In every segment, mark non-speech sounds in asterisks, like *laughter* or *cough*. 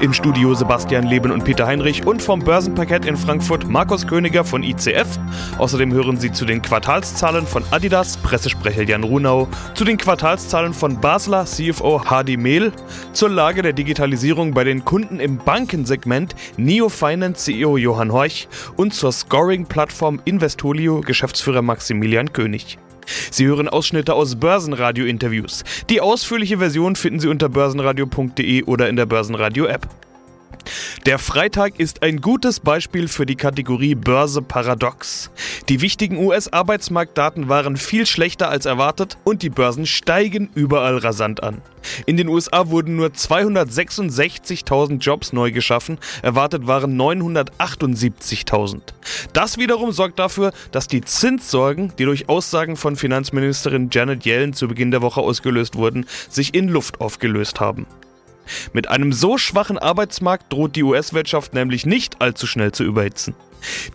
Im Studio Sebastian Leben und Peter Heinrich und vom Börsenparkett in Frankfurt Markus Königer von ICF. Außerdem hören Sie zu den Quartalszahlen von Adidas Pressesprecher Jan Runau, zu den Quartalszahlen von Basler CFO Hardy Mehl, zur Lage der Digitalisierung bei den Kunden im Bankensegment Neo Finance CEO Johann Horch und zur Scoring-Plattform Investolio Geschäftsführer Maximilian König. Sie hören Ausschnitte aus Börsenradio-Interviews. Die ausführliche Version finden Sie unter börsenradio.de oder in der Börsenradio-App. Der Freitag ist ein gutes Beispiel für die Kategorie Börse Paradox. Die wichtigen US-Arbeitsmarktdaten waren viel schlechter als erwartet und die Börsen steigen überall rasant an. In den USA wurden nur 266.000 Jobs neu geschaffen, erwartet waren 978.000. Das wiederum sorgt dafür, dass die Zinssorgen, die durch Aussagen von Finanzministerin Janet Yellen zu Beginn der Woche ausgelöst wurden, sich in Luft aufgelöst haben. Mit einem so schwachen Arbeitsmarkt droht die US-Wirtschaft nämlich nicht allzu schnell zu überhitzen.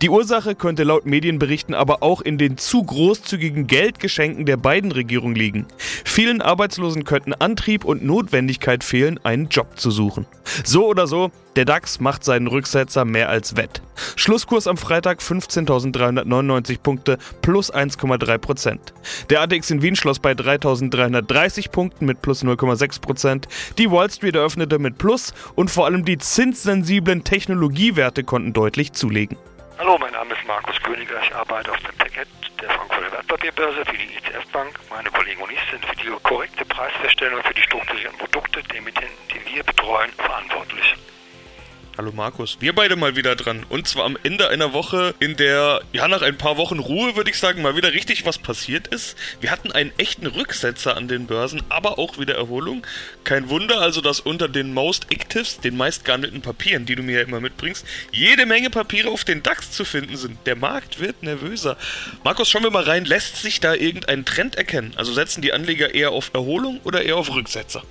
Die Ursache könnte laut Medienberichten aber auch in den zu großzügigen Geldgeschenken der beiden Regierungen liegen. Vielen Arbeitslosen könnten Antrieb und Notwendigkeit fehlen, einen Job zu suchen. So oder so, der DAX macht seinen Rücksetzer mehr als wett. Schlusskurs am Freitag 15.399 Punkte plus 1,3 Prozent. Der ATX in Wien schloss bei 3.330 Punkten mit plus 0,6 Prozent. Die Wall Street eröffnete mit plus und vor allem die zinssensiblen Technologiewerte konnten deutlich zulegen. Hallo, mein Name ist Markus Königer. Ich arbeite auf dem Paket der Frankfurter Wertpapierbörse für die ICF Bank. Meine Kollegen und ich sind für die korrekte Preisfeststellung für die strukturierten Produkte der Emittenten, die wir betreuen, verantwortlich. Hallo Markus, wir beide mal wieder dran. Und zwar am Ende einer Woche, in der, ja, nach ein paar Wochen Ruhe, würde ich sagen, mal wieder richtig was passiert ist. Wir hatten einen echten Rücksetzer an den Börsen, aber auch wieder Erholung. Kein Wunder also, dass unter den Most Actives, den meist gehandelten Papieren, die du mir ja immer mitbringst, jede Menge Papiere auf den DAX zu finden sind. Der Markt wird nervöser. Markus, schauen wir mal rein, lässt sich da irgendein Trend erkennen? Also setzen die Anleger eher auf Erholung oder eher auf Rücksetzer?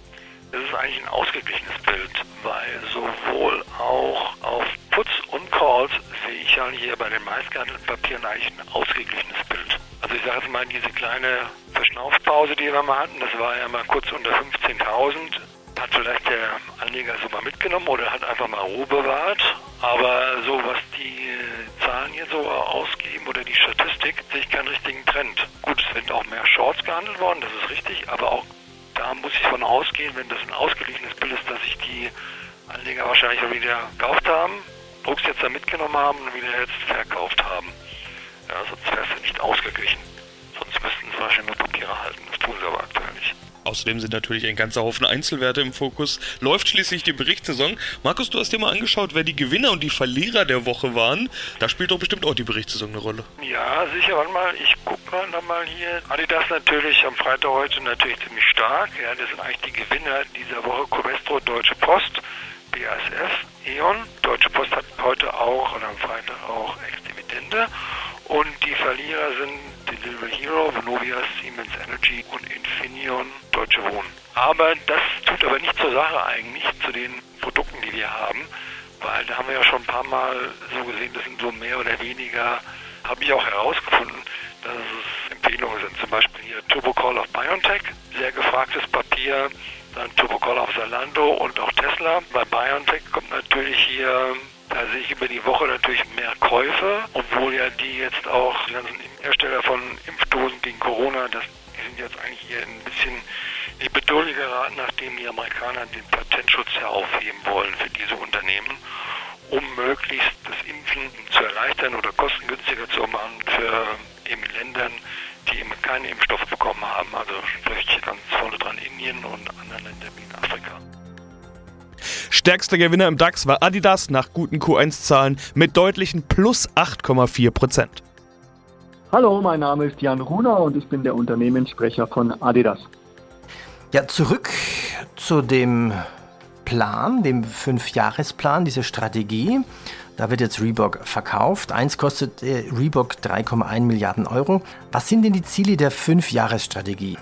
Das ist eigentlich ein ausgeglichenes Bild, weil sowohl auch auf Puts und Calls sehe ich ja hier bei den meistgehandelten Papieren eigentlich ein ausgeglichenes Bild. Also ich sage jetzt mal, diese kleine Verschnaufpause, die wir mal hatten, das war ja mal kurz unter 15.000, hat vielleicht der Anleger so mal mitgenommen oder hat einfach mal Ruhe bewahrt. Aber so was die Zahlen hier so ausgeben oder die Statistik, sehe ich keinen richtigen Trend. Gut, es sind auch mehr Shorts gehandelt worden, das ist richtig, aber auch da muss ich von ausgehen, wenn das ein ausgeglichenes Bild ist, dass sich die Anleger wahrscheinlich wieder gekauft haben, Drucks jetzt da mitgenommen haben und wieder jetzt verkauft haben. Ja, sonst wäre es nicht ausgeglichen. Sonst müssten sie wahrscheinlich nur Papiere halten. Das tun sie aber aktuell nicht. Außerdem sind natürlich ein ganzer Haufen Einzelwerte im Fokus. Läuft schließlich die Berichtssaison. Markus, du hast dir mal angeschaut, wer die Gewinner und die Verlierer der Woche waren. Da spielt doch bestimmt auch die Berichtssaison eine Rolle. Ja, sicher. Warte mal, ich gucke mal nochmal hier. Adidas natürlich am Freitag heute natürlich ziemlich stark. Ja, das sind eigentlich die Gewinner dieser Woche. Covestro, Deutsche Post, BASF, E.ON. Deutsche Post hat heute auch oder am Freitag auch Ex-Dividende. Und die Verlierer sind Delivery Hero, Vonovia, Siemens Energy und Infineon, Deutsche Wohnen. Aber das tut aber nicht zur Sache eigentlich, zu den Produkten, die wir haben, weil da haben wir ja schon ein paar Mal so gesehen, das sind so mehr oder weniger, habe ich auch herausgefunden, dass es Empfehlungen sind. Zum Beispiel hier Turbocall auf BioNTech, sehr gefragtes Papier, dann Turbocall auf Zalando und auch Tesla. Bei BioNTech kommt natürlich hier da sehe ich über die Woche natürlich mehr Käufe, obwohl ja die jetzt auch, die ganzen Hersteller von Impfdosen gegen Corona, das, sind jetzt eigentlich hier ein bisschen die Bedulde geraten, nachdem die Amerikaner den Patentschutz ja aufheben wollen für diese Unternehmen, um möglichst das Impfen zu erleichtern oder kostengünstiger zu machen für eben Ländern, die eben keinen Impfstoff bekommen haben. Also sprich ganz vorne dran Indien und andere Länder wie in Afrika. Stärkster Gewinner im DAX war Adidas nach guten Q1-Zahlen mit deutlichen plus 8,4 Prozent. Hallo, mein Name ist Jan Runer und ich bin der Unternehmenssprecher von Adidas. Ja, zurück zu dem Plan, dem Fünfjahresplan, dieser Strategie. Da wird jetzt Reebok verkauft. Eins kostet äh, Reebok 3,1 Milliarden Euro. Was sind denn die Ziele der Fünfjahresstrategie?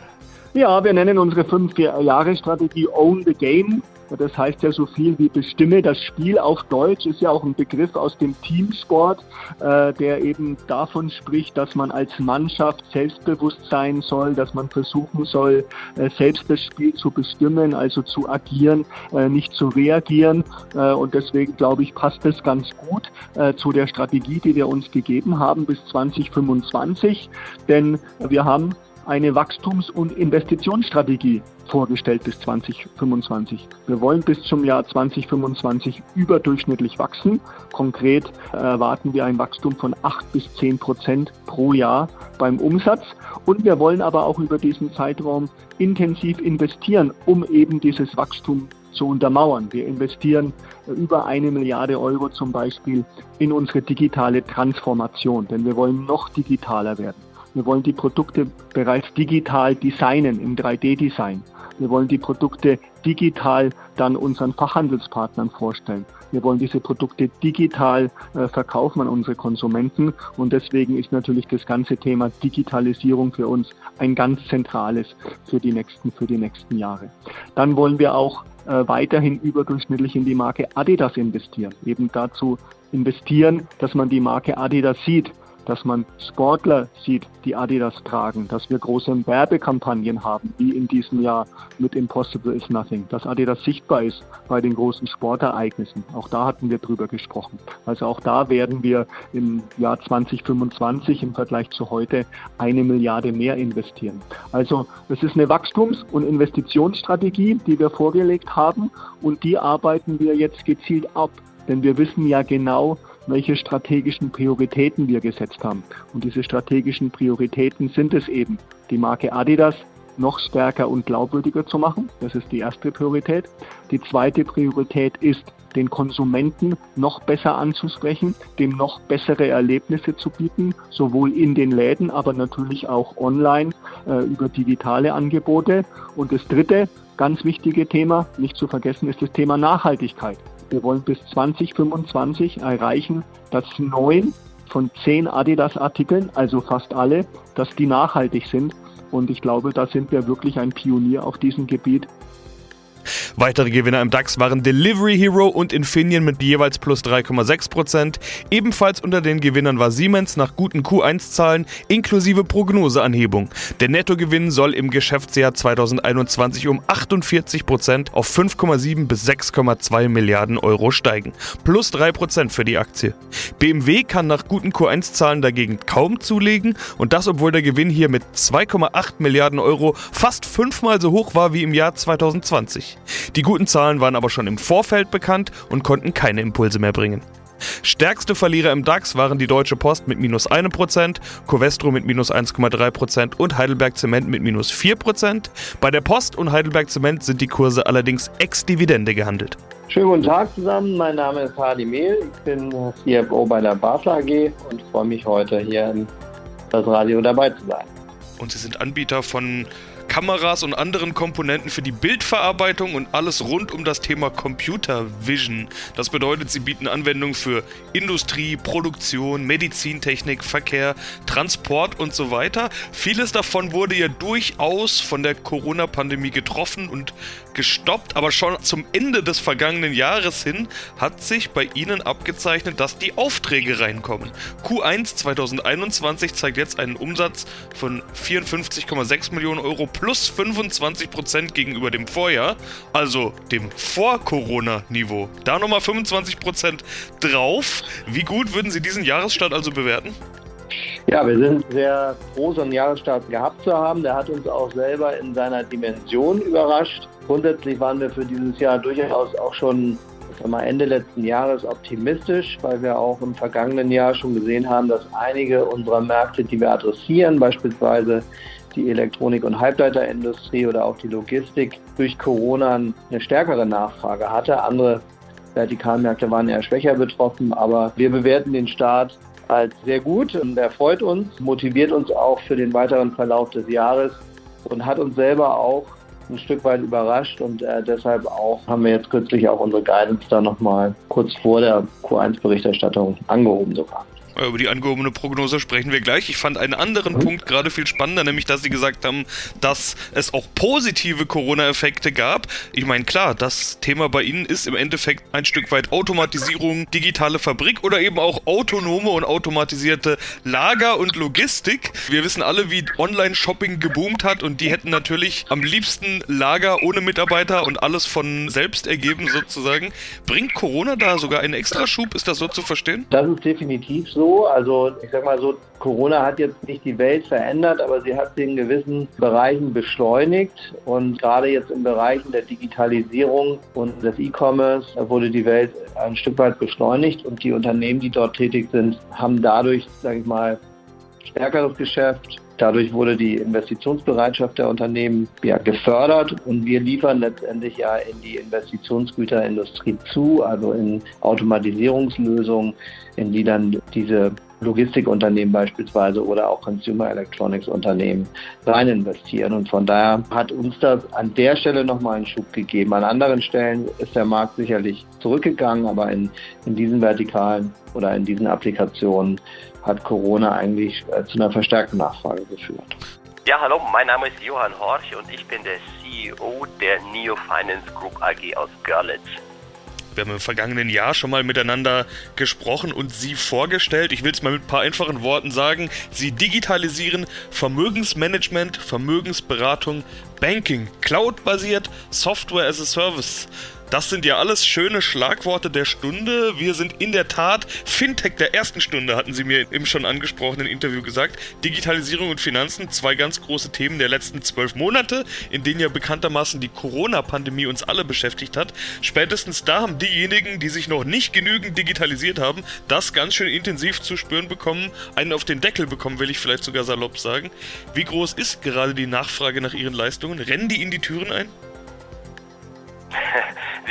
Ja, wir nennen unsere Fünf-Jahre-Strategie Own the Game. Das heißt ja so viel wie bestimme das Spiel auf Deutsch, ist ja auch ein Begriff aus dem Teamsport, äh, der eben davon spricht, dass man als Mannschaft selbstbewusst sein soll, dass man versuchen soll, äh, selbst das Spiel zu bestimmen, also zu agieren, äh, nicht zu reagieren. Äh, und deswegen glaube ich, passt das ganz gut äh, zu der Strategie, die wir uns gegeben haben bis 2025. Denn wir haben eine Wachstums- und Investitionsstrategie vorgestellt bis 2025. Wir wollen bis zum Jahr 2025 überdurchschnittlich wachsen. Konkret erwarten wir ein Wachstum von 8 bis 10 Prozent pro Jahr beim Umsatz. Und wir wollen aber auch über diesen Zeitraum intensiv investieren, um eben dieses Wachstum zu untermauern. Wir investieren über eine Milliarde Euro zum Beispiel in unsere digitale Transformation, denn wir wollen noch digitaler werden. Wir wollen die Produkte bereits digital designen, im 3D-Design. Wir wollen die Produkte digital dann unseren Fachhandelspartnern vorstellen. Wir wollen diese Produkte digital äh, verkaufen an unsere Konsumenten und deswegen ist natürlich das ganze Thema Digitalisierung für uns ein ganz zentrales für die nächsten, für die nächsten Jahre. Dann wollen wir auch äh, weiterhin überdurchschnittlich in die Marke Adidas investieren. Eben dazu investieren, dass man die Marke Adidas sieht, dass man Sportler sieht, die Adidas tragen, dass wir große Werbekampagnen haben, wie in diesem Jahr mit Impossible is Nothing, dass Adidas sichtbar ist bei den großen Sportereignissen. Auch da hatten wir drüber gesprochen. Also auch da werden wir im Jahr 2025 im Vergleich zu heute eine Milliarde mehr investieren. Also es ist eine Wachstums- und Investitionsstrategie, die wir vorgelegt haben und die arbeiten wir jetzt gezielt ab. Denn wir wissen ja genau, welche strategischen Prioritäten wir gesetzt haben. Und diese strategischen Prioritäten sind es eben, die Marke Adidas noch stärker und glaubwürdiger zu machen. Das ist die erste Priorität. Die zweite Priorität ist, den Konsumenten noch besser anzusprechen, dem noch bessere Erlebnisse zu bieten, sowohl in den Läden, aber natürlich auch online äh, über digitale Angebote. Und das dritte, ganz wichtige Thema, nicht zu vergessen, ist das Thema Nachhaltigkeit. Wir wollen bis 2025 erreichen, dass neun von zehn Adidas-Artikeln, also fast alle, dass die nachhaltig sind. Und ich glaube, da sind wir wirklich ein Pionier auf diesem Gebiet. Weitere Gewinner im DAX waren Delivery Hero und Infineon mit jeweils plus 3,6%. Ebenfalls unter den Gewinnern war Siemens nach guten Q1-Zahlen inklusive Prognoseanhebung. Der Nettogewinn soll im Geschäftsjahr 2021 um 48% auf 5,7 bis 6,2 Milliarden Euro steigen. Plus 3% für die Aktie. BMW kann nach guten Q1-Zahlen dagegen kaum zulegen und das obwohl der Gewinn hier mit 2,8 Milliarden Euro fast fünfmal so hoch war wie im Jahr 2020. Die guten Zahlen waren aber schon im Vorfeld bekannt und konnten keine Impulse mehr bringen. Stärkste Verlierer im DAX waren die Deutsche Post mit minus 1%, Covestro mit minus 1,3% und Heidelberg Zement mit minus 4%. Bei der Post und Heidelberg Zement sind die Kurse allerdings ex-Dividende gehandelt. Schönen guten Tag zusammen, mein Name ist Hardy Mehl, ich bin CFO bei der Basler AG und freue mich heute hier im das Radio dabei zu sein. Und Sie sind Anbieter von Kameras und anderen Komponenten für die Bildverarbeitung und alles rund um das Thema Computer Vision. Das bedeutet, sie bieten Anwendungen für Industrie, Produktion, Medizintechnik, Verkehr, Transport und so weiter. Vieles davon wurde ja durchaus von der Corona-Pandemie getroffen und gestoppt, aber schon zum Ende des vergangenen Jahres hin hat sich bei ihnen abgezeichnet, dass die Aufträge reinkommen. Q1 2021 zeigt jetzt einen Umsatz von 54,6 Millionen Euro plus 25 Prozent gegenüber dem Vorjahr, also dem Vor-Corona-Niveau. Da nochmal 25 Prozent drauf. Wie gut würden Sie diesen Jahresstart also bewerten? Ja, wir sind sehr froh, so einen Jahresstart gehabt zu haben. Der hat uns auch selber in seiner Dimension überrascht. Grundsätzlich waren wir für dieses Jahr durchaus auch schon mal, Ende letzten Jahres optimistisch, weil wir auch im vergangenen Jahr schon gesehen haben, dass einige unserer Märkte, die wir adressieren, beispielsweise die Elektronik- und Halbleiterindustrie oder auch die Logistik durch Corona eine stärkere Nachfrage hatte. Andere Vertikalmärkte waren eher schwächer betroffen, aber wir bewerten den Start als sehr gut und er freut uns, motiviert uns auch für den weiteren Verlauf des Jahres und hat uns selber auch ein Stück weit überrascht und äh, deshalb auch haben wir jetzt kürzlich auch unsere Guidance da nochmal kurz vor der Q1-Berichterstattung angehoben sogar. Über die angehobene Prognose sprechen wir gleich. Ich fand einen anderen. Punkt gerade viel spannender, nämlich dass Sie gesagt haben, dass es auch positive Corona-Effekte gab. Ich meine, klar, das Thema bei Ihnen ist im Endeffekt ein Stück weit Automatisierung, digitale Fabrik oder eben auch autonome und automatisierte Lager und Logistik. Wir wissen alle, wie Online-Shopping geboomt hat und die hätten natürlich am liebsten Lager ohne Mitarbeiter und alles von selbst ergeben sozusagen. Bringt Corona da sogar einen Extraschub? Ist das so zu verstehen? Das ist definitiv so. Also ich sag mal so, Corona hat jetzt nicht die Welt verändert, aber sie hat sie in gewissen Bereichen beschleunigt. Und gerade jetzt in Bereichen der Digitalisierung und des E-Commerce wurde die Welt ein Stück weit beschleunigt. Und die Unternehmen, die dort tätig sind, haben dadurch, sage ich mal, stärkeres Geschäft, Dadurch wurde die Investitionsbereitschaft der Unternehmen ja, gefördert und wir liefern letztendlich ja in die Investitionsgüterindustrie zu, also in Automatisierungslösungen, in die dann diese Logistikunternehmen beispielsweise oder auch Consumer Electronics Unternehmen rein investieren. Und von daher hat uns das an der Stelle nochmal einen Schub gegeben. An anderen Stellen ist der Markt sicherlich zurückgegangen, aber in, in diesen Vertikalen oder in diesen Applikationen hat Corona eigentlich äh, zu einer verstärkten Nachfrage geführt. Ja, hallo, mein Name ist Johann Horch und ich bin der CEO der Neo Finance Group AG aus Görlitz. Wir haben im vergangenen Jahr schon mal miteinander gesprochen und Sie vorgestellt. Ich will es mal mit ein paar einfachen Worten sagen. Sie digitalisieren Vermögensmanagement, Vermögensberatung, Banking, Cloud-basiert, Software as a Service. Das sind ja alles schöne Schlagworte der Stunde. Wir sind in der Tat Fintech der ersten Stunde, hatten Sie mir im schon angesprochenen Interview gesagt. Digitalisierung und Finanzen, zwei ganz große Themen der letzten zwölf Monate, in denen ja bekanntermaßen die Corona-Pandemie uns alle beschäftigt hat. Spätestens da haben diejenigen, die sich noch nicht genügend digitalisiert haben, das ganz schön intensiv zu spüren bekommen, einen auf den Deckel bekommen, will ich vielleicht sogar salopp sagen. Wie groß ist gerade die Nachfrage nach Ihren Leistungen? Rennen die in die Türen ein?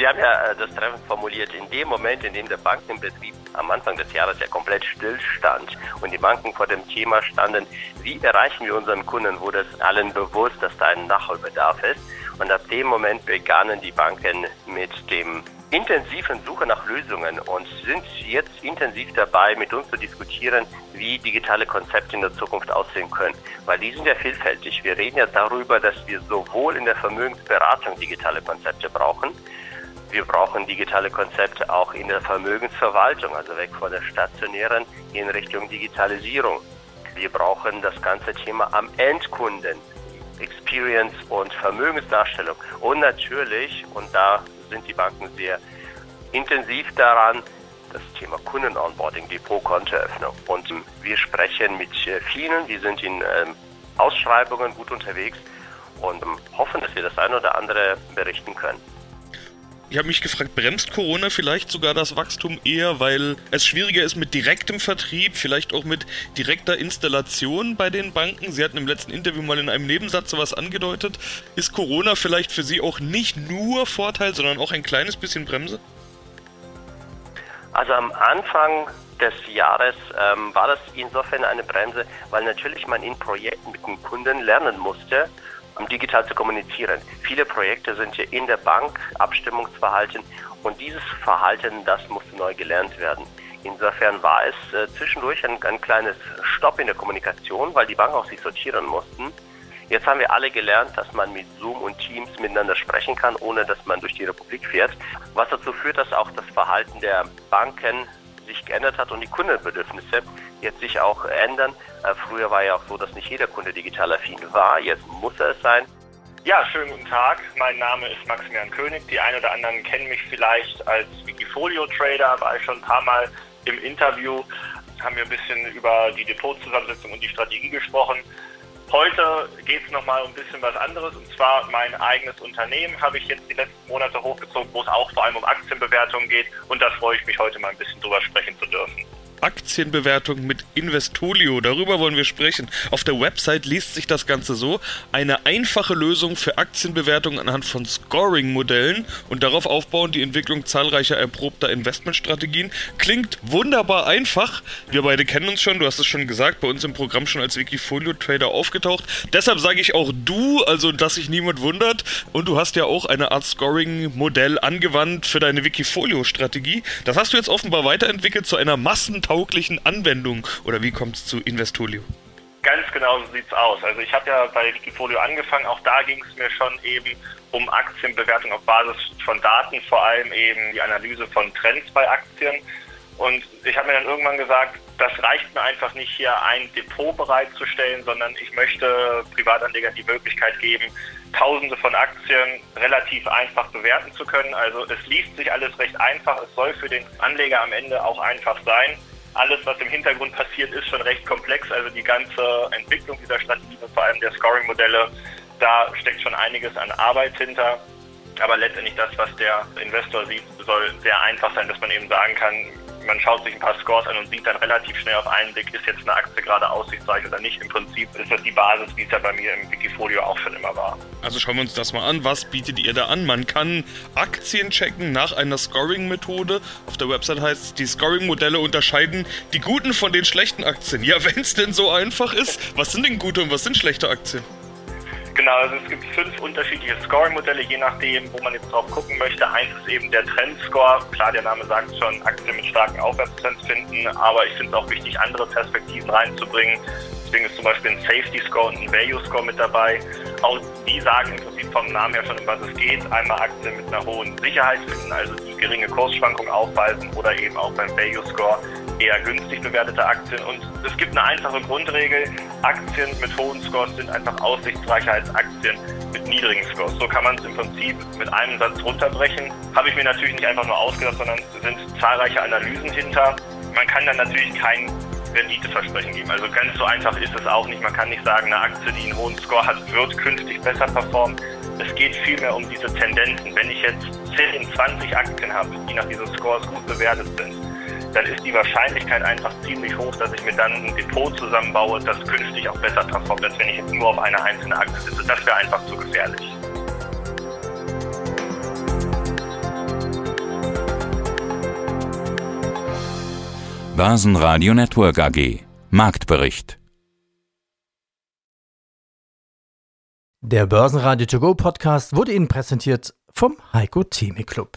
Sie haben ja äh, das Treffen formuliert, in dem Moment, in dem der Bankenbetrieb am Anfang des Jahres ja komplett stillstand und die Banken vor dem Thema standen, wie erreichen wir unseren Kunden, wurde es allen bewusst, dass da ein Nachholbedarf ist. Und ab dem Moment begannen die Banken mit dem intensiven Suche nach Lösungen und sind jetzt intensiv dabei, mit uns zu diskutieren, wie digitale Konzepte in der Zukunft aussehen können. Weil die sind ja vielfältig. Wir reden ja darüber, dass wir sowohl in der Vermögensberatung digitale Konzepte brauchen, wir brauchen digitale Konzepte auch in der Vermögensverwaltung, also weg von der stationären in Richtung Digitalisierung. Wir brauchen das ganze Thema am Endkunden, Experience und Vermögensdarstellung. Und natürlich, und da sind die Banken sehr intensiv daran, das Thema Kunden-Onboarding, Depot-Kontoeröffnung. Und wir sprechen mit vielen, die sind in ähm, Ausschreibungen gut unterwegs und ähm, hoffen, dass wir das eine oder andere berichten können. Ich habe mich gefragt, bremst Corona vielleicht sogar das Wachstum eher, weil es schwieriger ist mit direktem Vertrieb, vielleicht auch mit direkter Installation bei den Banken? Sie hatten im letzten Interview mal in einem Nebensatz sowas angedeutet. Ist Corona vielleicht für Sie auch nicht nur Vorteil, sondern auch ein kleines bisschen Bremse? Also am Anfang des Jahres ähm, war das insofern eine Bremse, weil natürlich man in Projekten mit dem Kunden lernen musste, um digital zu kommunizieren. Viele Projekte sind hier in der Bank, Abstimmungsverhalten und dieses Verhalten, das musste neu gelernt werden. Insofern war es äh, zwischendurch ein, ein kleines Stopp in der Kommunikation, weil die Banken auch sich sortieren mussten. Jetzt haben wir alle gelernt, dass man mit Zoom und Teams miteinander sprechen kann, ohne dass man durch die Republik fährt. Was dazu führt, dass auch das Verhalten der Banken sich geändert hat und die Kundenbedürfnisse jetzt sich auch ändern. Äh, früher war ja auch so, dass nicht jeder Kunde digital affin war. Jetzt muss er es sein. Ja, schönen guten Tag. Mein Name ist Maximilian König. Die einen oder anderen kennen mich vielleicht als Wikifolio-Trader, war ich schon ein paar Mal im Interview, haben wir ein bisschen über die Depotzusammensetzung und die Strategie gesprochen. Heute geht es nochmal um ein bisschen was anderes und zwar mein eigenes Unternehmen habe ich jetzt die letzten Monate hochgezogen, wo es auch vor allem um Aktienbewertungen geht und da freue ich mich heute mal ein bisschen drüber sprechen zu dürfen. Aktienbewertung mit Investolio. Darüber wollen wir sprechen. Auf der Website liest sich das Ganze so: eine einfache Lösung für Aktienbewertung anhand von Scoring-Modellen und darauf aufbauen die Entwicklung zahlreicher erprobter Investmentstrategien. Klingt wunderbar einfach. Wir beide kennen uns schon, du hast es schon gesagt, bei uns im Programm schon als Wikifolio-Trader aufgetaucht. Deshalb sage ich auch du, also dass sich niemand wundert. Und du hast ja auch eine Art Scoring-Modell angewandt für deine Wikifolio-Strategie. Das hast du jetzt offenbar weiterentwickelt zu einer Massentauglich tauglichen Anwendungen? Oder wie kommt es zu Investolio? Ganz genau so sieht es aus. Also ich habe ja bei Wikifolio angefangen, auch da ging es mir schon eben um Aktienbewertung auf Basis von Daten, vor allem eben die Analyse von Trends bei Aktien. Und ich habe mir dann irgendwann gesagt, das reicht mir einfach nicht hier ein Depot bereitzustellen, sondern ich möchte Privatanlegern die Möglichkeit geben, Tausende von Aktien relativ einfach bewerten zu können. Also es liest sich alles recht einfach. Es soll für den Anleger am Ende auch einfach sein. Alles, was im Hintergrund passiert, ist schon recht komplex. Also die ganze Entwicklung dieser Strategie und vor allem der Scoring-Modelle, da steckt schon einiges an Arbeit hinter. Aber letztendlich das, was der Investor sieht, soll sehr einfach sein, dass man eben sagen kann, man schaut sich ein paar Scores an und sieht dann relativ schnell auf einen Blick, ist jetzt eine Aktie gerade aussichtsreich oder nicht. Im Prinzip ist das die Basis, wie es ja bei mir im Wikifolio auch schon immer war. Also schauen wir uns das mal an. Was bietet ihr da an? Man kann Aktien checken nach einer Scoring-Methode. Auf der Website heißt es, die Scoring-Modelle unterscheiden die guten von den schlechten Aktien. Ja, *laughs* wenn es denn so einfach ist, was sind denn gute und was sind schlechte Aktien? Genau, also es gibt fünf unterschiedliche Scoring-Modelle, je nachdem, wo man jetzt drauf gucken möchte. Eins ist eben der Trendscore. Klar, der Name sagt schon, Aktien mit starken Aufwärtstrends finden, aber ich finde es auch wichtig, andere Perspektiven reinzubringen. Deswegen ist zum Beispiel ein Safety Score und ein Value Score mit dabei. Auch die sagen im Prinzip vom Namen her schon, um was es geht. Einmal Aktien mit einer hohen Sicherheit finden, also die geringe Kursschwankungen aufweisen oder eben auch beim Value Score eher günstig bewertete Aktien. Und es gibt eine einfache Grundregel. Aktien mit hohen Scores sind einfach aussichtsreicher als Aktien mit niedrigen Scores. So kann man es im Prinzip mit einem Satz runterbrechen. Habe ich mir natürlich nicht einfach nur ausgedacht, sondern sind zahlreiche Analysen hinter. Man kann dann natürlich kein Renditeversprechen geben. Also ganz so einfach ist es auch nicht. Man kann nicht sagen, eine Aktie, die einen hohen Score hat, wird künftig besser performen. Es geht vielmehr um diese Tendenzen. Wenn ich jetzt 10, 20 Aktien habe, die nach diesen Scores gut bewertet sind, dann ist die Wahrscheinlichkeit einfach ziemlich hoch, dass ich mir dann ein Depot zusammenbaue, das künftig auch besser performt, als wenn ich jetzt nur auf eine einzelne Aktie sitze. Das wäre einfach zu gefährlich. Börsenradio Network AG Marktbericht Der Börsenradio To Go Podcast wurde Ihnen präsentiert vom Heiko Theme Club.